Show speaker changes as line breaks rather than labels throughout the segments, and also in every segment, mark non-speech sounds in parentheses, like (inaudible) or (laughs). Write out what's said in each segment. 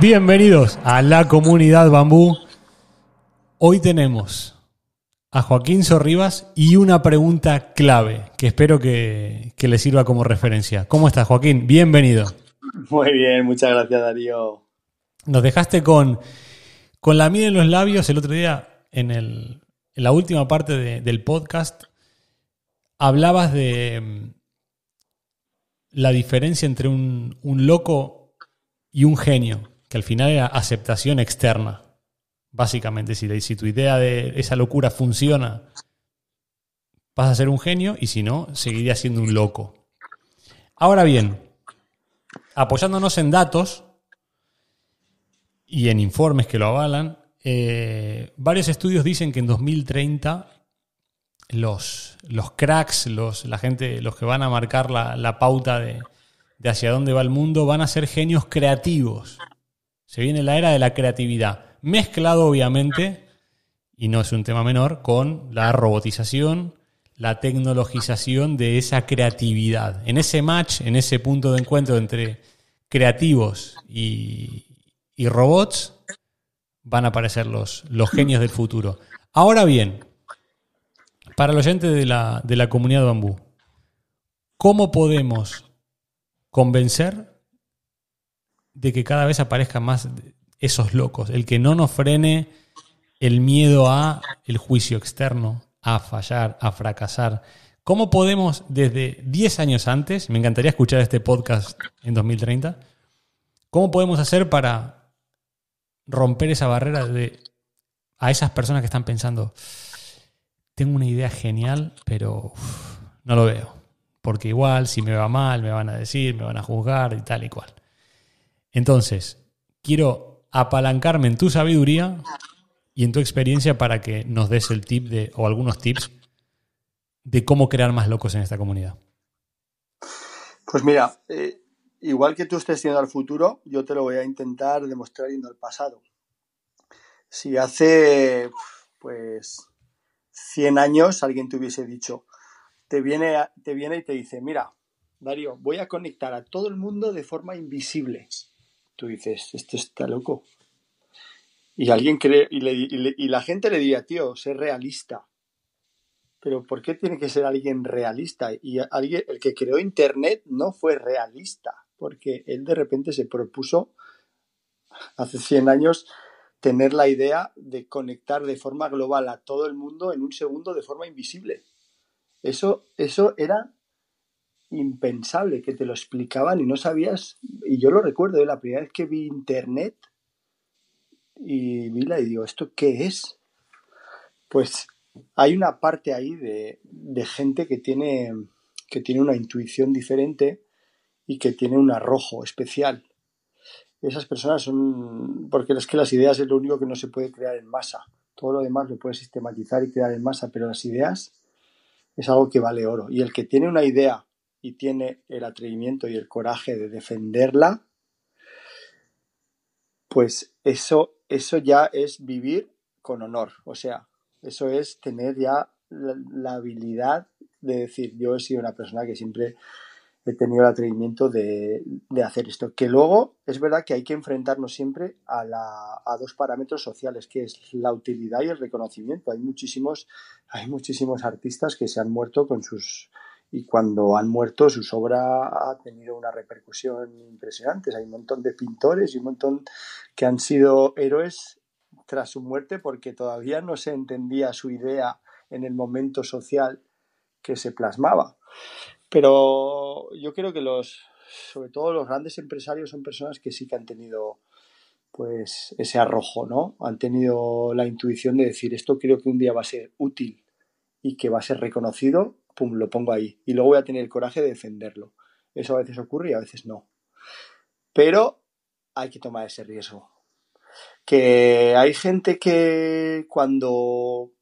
Bienvenidos a la comunidad Bambú. Hoy tenemos a Joaquín Sorribas y una pregunta clave que espero que, le sirva como referencia. ¿Cómo estás, Joaquín? Bienvenido.
Muy bien, muchas gracias, Darío.
Nos dejaste con, con la miel en los labios el otro día en, la última parte del podcast. Hablabas de mm, la diferencia entre un, un loco y un genio que al final era aceptación externa. Básicamente, si, tu idea de esa locura funciona, vas a ser un genio y si no, seguirías siendo un loco. Ahora bien, apoyándonos en datos y en informes que lo avalan, eh, varios estudios dicen que en 2030 los, los cracks, los, la gente, los que van a marcar la, pauta de, de hacia dónde va el mundo, van a ser genios creativos. Se viene la era de la creatividad, mezclado obviamente, y no es un tema menor, con la robotización, la tecnologización de esa creatividad. En ese match, en ese punto de encuentro entre creativos y, robots, van a aparecer los, los, genios del futuro. Ahora bien, para los oyentes de la, de la comunidad bambú, ¿cómo podemos convencer de que cada vez aparezcan más esos locos, el que no nos frene el miedo a el juicio externo, a fallar, a fracasar. ¿Cómo podemos desde 10 años antes, me encantaría escuchar este podcast en 2030, cómo podemos hacer para romper esa barrera de a esas personas que están pensando, tengo una idea genial, pero no lo veo, porque igual si me va mal me van a decir, me van a juzgar y tal y cual. Entonces, quiero apalancarme en tu sabiduría y en tu experiencia para que nos des el tip de, o algunos tips de cómo crear más locos en esta comunidad.
Pues mira, eh, igual que tú estés yendo al futuro, yo te lo voy a intentar demostrar yendo al pasado. Si hace, pues, 100 años alguien te hubiese dicho, te viene, te viene y te dice, mira, Darío, voy a conectar a todo el mundo de forma invisible tú dices, esto está loco. Y alguien cree, y, la gente le diría, tío, sé realista. Pero ¿por qué tiene que ser alguien realista? Y el que creó Internet no fue realista, porque él de repente se propuso hace 100 años tener la idea de conectar de forma global a todo el mundo en un segundo de forma invisible. Eso, eso era impensable, que te lo explicaban y no sabías, y yo lo recuerdo, de la primera vez que vi internet y vi la y digo, ¿esto qué es? Pues hay una parte ahí de, de gente que tiene, que tiene una intuición diferente y que tiene un arrojo especial. Esas personas son, porque es que las ideas es lo único que no se puede crear en masa. Todo lo demás lo puedes sistematizar y crear en masa, pero las ideas es algo que vale oro. Y el que tiene una idea y tiene el atrevimiento y el coraje de defenderla, pues eso, eso ya es vivir con honor. O sea, eso es tener ya la, habilidad de decir, yo he sido una persona que siempre he tenido el atrevimiento de, hacer esto. Que luego es verdad que hay que enfrentarnos siempre a, a, dos parámetros sociales, que es la utilidad y el reconocimiento. Hay muchísimos, hay muchísimos artistas que se han muerto con sus y cuando han muerto su obra ha tenido una repercusión impresionante. Hay un montón de pintores y un montón que han sido héroes tras su muerte porque todavía no se entendía su idea en el momento social que se plasmaba. Pero yo creo que los, sobre todo los grandes empresarios son personas que sí que han tenido pues ese arrojo, ¿no? Han tenido la intuición de decir, esto creo que un día va a ser útil y que va a ser reconocido, pum, lo pongo ahí. Y luego voy a tener el coraje de defenderlo. Eso a veces ocurre y a veces no. Pero hay que tomar ese riesgo. Que hay gente que cuando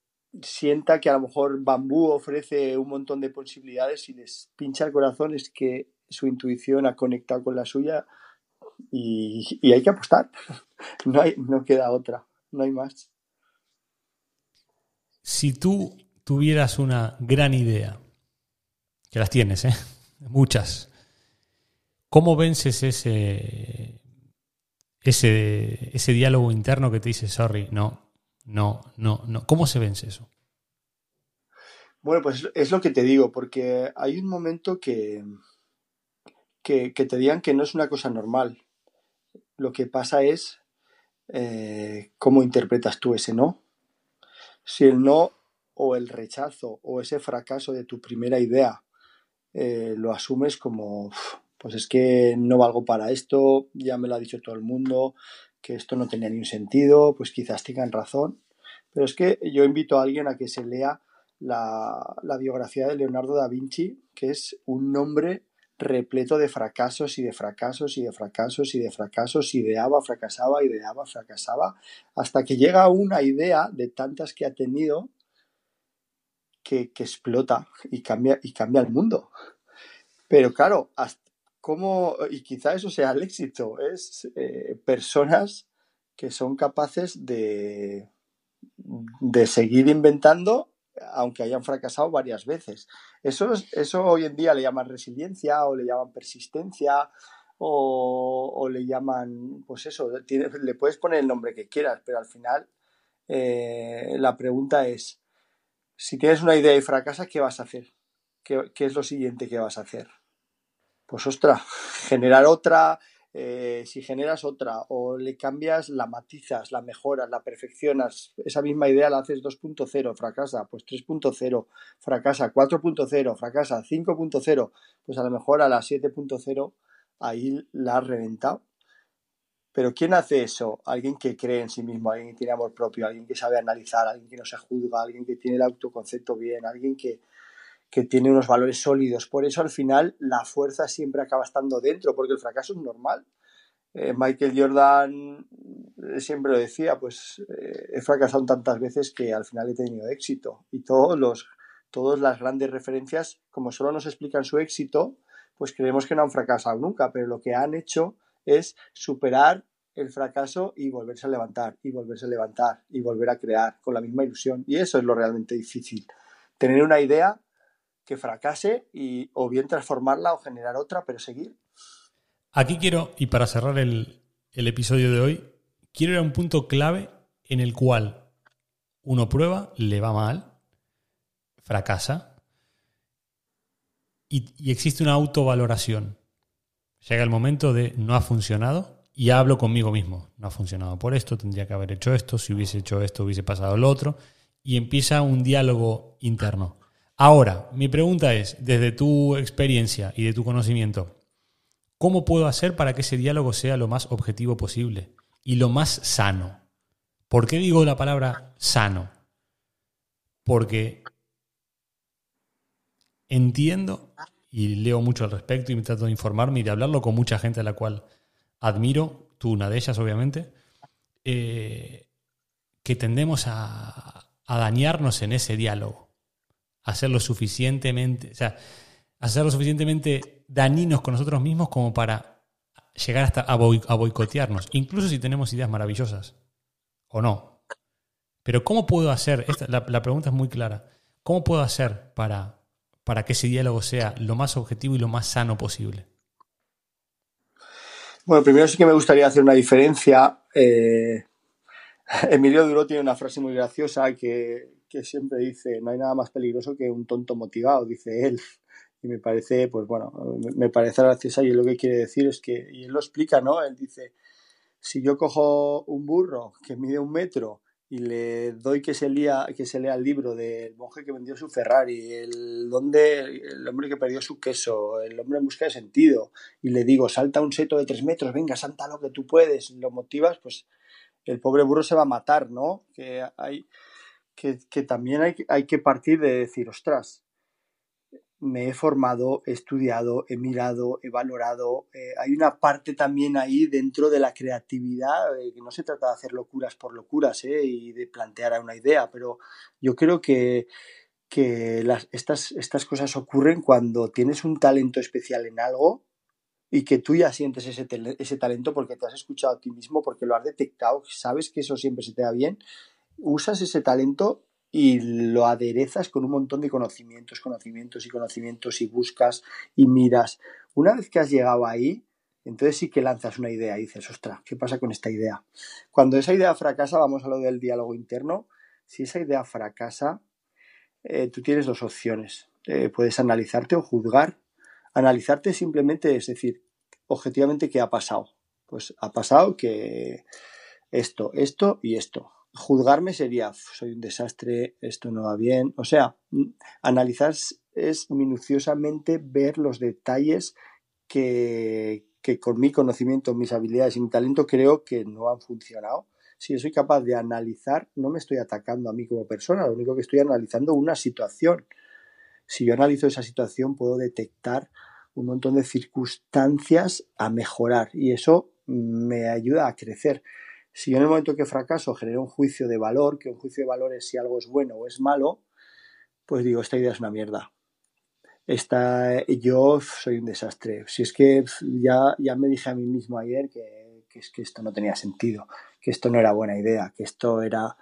sienta que a lo mejor bambú ofrece un montón de posibilidades y les pincha el corazón es que su intuición ha conectado con la suya y, hay que apostar. (laughs) No, hay, no queda otra, no hay más.
Si tú tuvieras una gran idea, que las tienes, ¿eh? muchas, ¿cómo vences ese, ese, ese diálogo interno que te dice, sorry, no, no, no, no? ¿Cómo se vence eso?
Bueno, pues es lo que te digo, porque hay un momento que, que, te digan que no es una cosa normal. Lo que pasa es eh, cómo interpretas tú ese no. Si el no o el rechazo o ese fracaso de tu primera idea eh, lo asumes como, pues es que no valgo para esto, ya me lo ha dicho todo el mundo, que esto no tenía ni un sentido, pues quizás tengan razón. Pero es que yo invito a alguien a que se lea la, biografía de Leonardo da Vinci, que es un nombre repleto de fracasos y de fracasos y de fracasos y de fracasos, ideaba, fracasaba, ideaba, fracasaba, hasta que llega una idea de tantas que ha tenido que, explota y cambia, y cambia el mundo. Pero claro, ¿cómo, y quizá eso sea el éxito, es eh, personas que son capaces de, de seguir inventando aunque hayan fracasado varias veces. Eso, eso hoy en día le llaman resiliencia o le llaman persistencia o, le llaman, pues eso, le puedes poner el nombre que quieras, pero al final eh, la pregunta es, si tienes una idea y fracasa, ¿qué vas a hacer? ¿Qué, ¿Qué, es lo siguiente que vas a hacer? Pues ostras, generar otra, eh, si generas otra o le cambias, la matizas, la mejoras, la perfeccionas, esa misma idea la haces 2.0, fracasa, pues 3.0, fracasa, 4.0, fracasa, 5.0, pues a lo mejor a la 7.0 ahí la has reventado. Pero ¿quién hace eso? Alguien que cree en sí mismo, alguien que tiene amor propio, alguien que sabe analizar, alguien que no se juzga, alguien que tiene el autoconcepto bien, alguien que, que tiene unos valores sólidos. Por eso al final la fuerza siempre acaba estando dentro, porque el fracaso es normal. Eh, Michael Jordan eh, siempre lo decía, pues eh, he fracasado tantas veces que al final he tenido éxito. Y todos los, todas las grandes referencias, como solo nos explican su éxito, pues creemos que no han fracasado nunca, pero lo que han hecho es superar el fracaso y volverse a levantar, y volverse a levantar, y volver a crear con la misma ilusión. Y eso es lo realmente difícil. Tener una idea que fracase y o bien transformarla o generar otra, pero seguir.
Aquí quiero, y para cerrar el, episodio de hoy, quiero ir a un punto clave en el cual uno prueba, le va mal, fracasa, y, y, existe una autovaloración. Llega el momento de no ha funcionado y hablo conmigo mismo. No ha funcionado por esto, tendría que haber hecho esto, si hubiese hecho esto hubiese pasado lo otro, y empieza un diálogo interno. Ahora, mi pregunta es, desde tu experiencia y de tu conocimiento, ¿cómo puedo hacer para que ese diálogo sea lo más objetivo posible y lo más sano? ¿Por qué digo la palabra sano? Porque entiendo y leo mucho al respecto y me trato de informarme y de hablarlo con mucha gente a la cual admiro, tú una de ellas obviamente, eh, que tendemos a dañarnos en ese diálogo hacerlo suficientemente, o sea, hacerlo suficientemente dañinos con nosotros mismos como para llegar hasta a, boicotearnos, incluso si tenemos ideas maravillosas o no. Pero ¿cómo puedo hacer? la, pregunta es muy clara. ¿Cómo puedo hacer para, para que ese diálogo sea lo más objetivo y lo más sano posible?
Bueno, primero sí que me gustaría hacer una diferencia. Eh, (laughs) Emilio Duro tiene una frase muy graciosa que, que siempre dice, no hay nada más peligroso que un tonto motivado, dice él. Y me parece, pues bueno, me parece graciosa y lo que quiere decir es que, y él lo explica, ¿no? Él dice, si yo cojo un burro que mide un metro y le doy que se, lea, que se lea el libro del monje que vendió su Ferrari, el, donde, el hombre que perdió su queso, el hombre en busca de sentido, y le digo, salta un seto de tres metros, venga, salta lo que tú puedes, lo motivas, pues el pobre burro se va a matar, ¿no? Que, hay, que, que también hay, hay que partir de decir, ostras, me he formado, he estudiado, he mirado, he valorado. Eh, hay una parte también ahí dentro de la creatividad, eh, que no se trata de hacer locuras por locuras eh, y de plantear una idea, pero yo creo que, que estas, estas cosas ocurren cuando tienes un talento especial en algo y que tú ya sientes ese, ese talento porque te has escuchado a ti mismo, porque lo has detectado, sabes que eso siempre se te da bien, usas ese talento y lo aderezas con un montón de conocimientos, conocimientos y conocimientos y buscas y miras. Una vez que has llegado ahí, entonces sí que lanzas una idea y dices, ostras, ¿qué pasa con esta idea? Cuando esa idea fracasa, vamos a lo del diálogo interno, si esa idea fracasa, eh, tú tienes dos opciones. Eh, puedes analizarte o juzgar. Analizarte simplemente es decir, objetivamente, ¿qué ha pasado? Pues ha pasado que esto, esto y esto juzgarme sería, soy un desastre, esto no va bien. O sea, analizar es minuciosamente ver los detalles que, que con mi conocimiento, mis habilidades y mi talento creo que no han funcionado. Si yo soy capaz de analizar, no me estoy atacando a mí como persona, lo único que estoy analizando una situación. Si yo analizo esa situación, puedo detectar un montón de circunstancias a mejorar y eso me ayuda a crecer. Si yo en el momento que fracaso genero un juicio de valor, que un juicio de valor es si algo es bueno o es malo, pues digo, esta idea es una mierda. Esta, yo soy un desastre. Si es que ya, ya me dije a mí mismo ayer que, que, es que esto no tenía sentido, que esto no era buena idea, que esto era...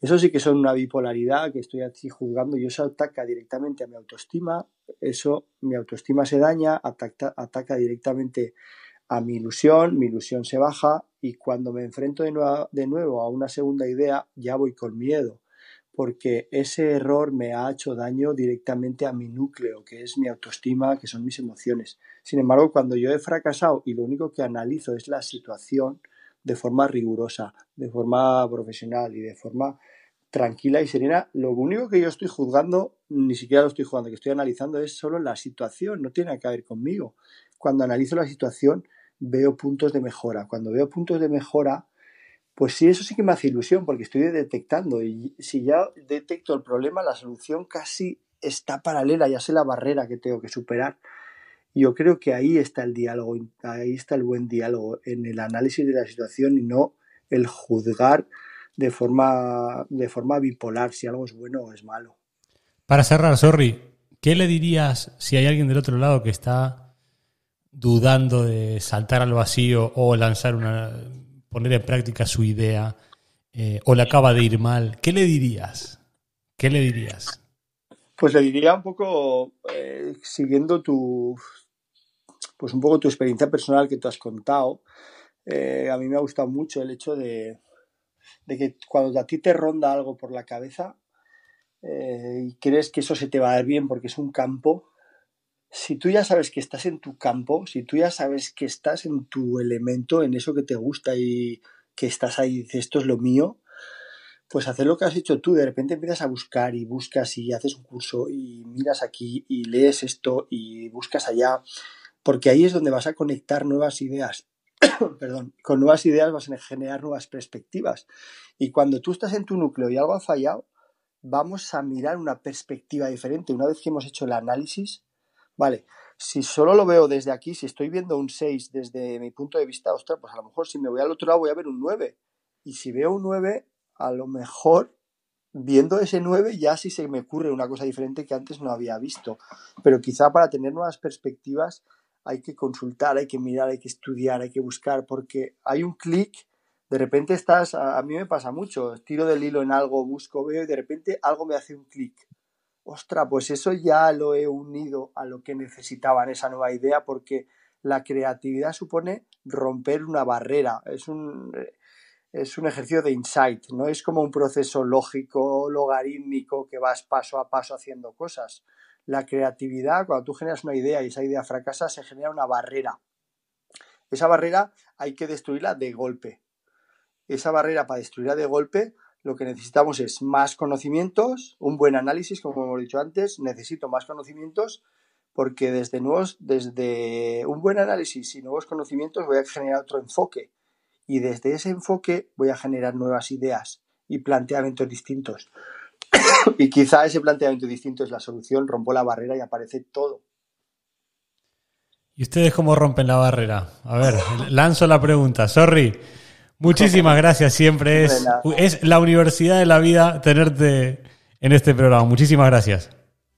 Eso sí que son una bipolaridad que estoy así juzgando y eso ataca directamente a mi autoestima, eso, mi autoestima se daña, ataca, ataca directamente a mi ilusión, mi ilusión se baja y cuando me enfrento de nuevo, de nuevo a una segunda idea ya voy con miedo, porque ese error me ha hecho daño directamente a mi núcleo, que es mi autoestima, que son mis emociones. Sin embargo, cuando yo he fracasado y lo único que analizo es la situación de forma rigurosa, de forma profesional y de forma tranquila y serena, lo único que yo estoy juzgando, ni siquiera lo estoy juzgando, que estoy analizando es solo la situación, no tiene que ver conmigo. Cuando analizo la situación, veo puntos de mejora. Cuando veo puntos de mejora, pues sí, eso sí que me hace ilusión porque estoy detectando y si ya detecto el problema, la solución casi está paralela, ya sé la barrera que tengo que superar. Yo creo que ahí está el diálogo, ahí está el buen diálogo, en el análisis de la situación y no el juzgar de forma, de forma bipolar si algo es bueno o es malo.
Para cerrar, sorry, ¿qué le dirías si hay alguien del otro lado que está dudando de saltar al vacío o lanzar una, poner en práctica su idea, eh, o le acaba de ir mal, ¿qué le dirías? ¿Qué le dirías?
Pues le diría un poco, eh, siguiendo tu, pues un poco tu experiencia personal que tú has contado, eh, a mí me ha gustado mucho el hecho de, de, que cuando a ti te ronda algo por la cabeza y crees que eso se te va a dar bien porque es un campo, si tú ya sabes que estás en tu campo, si tú ya sabes que estás en tu elemento, en eso que te gusta y que estás ahí y dices esto es lo mío, pues hacer lo que has hecho tú, de repente empiezas a buscar y buscas y haces un curso y miras aquí y lees esto y buscas allá, porque ahí es donde vas a conectar nuevas ideas. (coughs) Perdón, con nuevas ideas vas a generar nuevas perspectivas. Y cuando tú estás en tu núcleo y algo ha fallado, vamos a mirar una perspectiva diferente. Una vez que hemos hecho el análisis, Vale, si solo lo veo desde aquí, si estoy viendo un 6 desde mi punto de vista, ostras, pues a lo mejor si me voy al otro lado voy a ver un 9. Y si veo un 9, a lo mejor viendo ese 9 ya sí se me ocurre una cosa diferente que antes no había visto. Pero quizá para tener nuevas perspectivas hay que consultar, hay que mirar, hay que estudiar, hay que buscar, porque hay un clic, de repente estás, a, a mí me pasa mucho, tiro del hilo en algo, busco, veo y de repente algo me hace un clic Ostras, pues eso ya lo he unido a lo que necesitaban esa nueva idea porque la creatividad supone romper una barrera, es un, es un ejercicio de insight, no es como un proceso lógico, logarítmico que vas paso a paso haciendo cosas. La creatividad, cuando tú generas una idea y esa idea fracasa, se genera una barrera. Esa barrera hay que destruirla de golpe. Esa barrera para destruirla de golpe lo que necesitamos es más conocimientos, un buen análisis, como hemos dicho antes, necesito más conocimientos porque desde, nuevos, desde un buen análisis y nuevos conocimientos voy a generar otro enfoque y desde ese enfoque voy a generar nuevas ideas y planteamientos distintos. (coughs) y quizá ese planteamiento distinto es la solución, rompo la barrera y aparece todo.
¿Y ustedes cómo rompen la barrera? A ver, lanzo la pregunta. Sorry. Muchísimas gracias. Siempre es, es la universidad de la vida tenerte en este programa. Muchísimas gracias.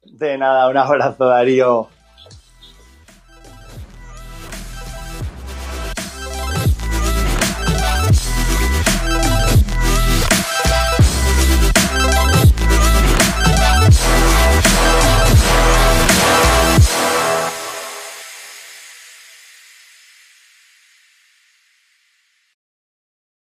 De nada, un abrazo, Darío.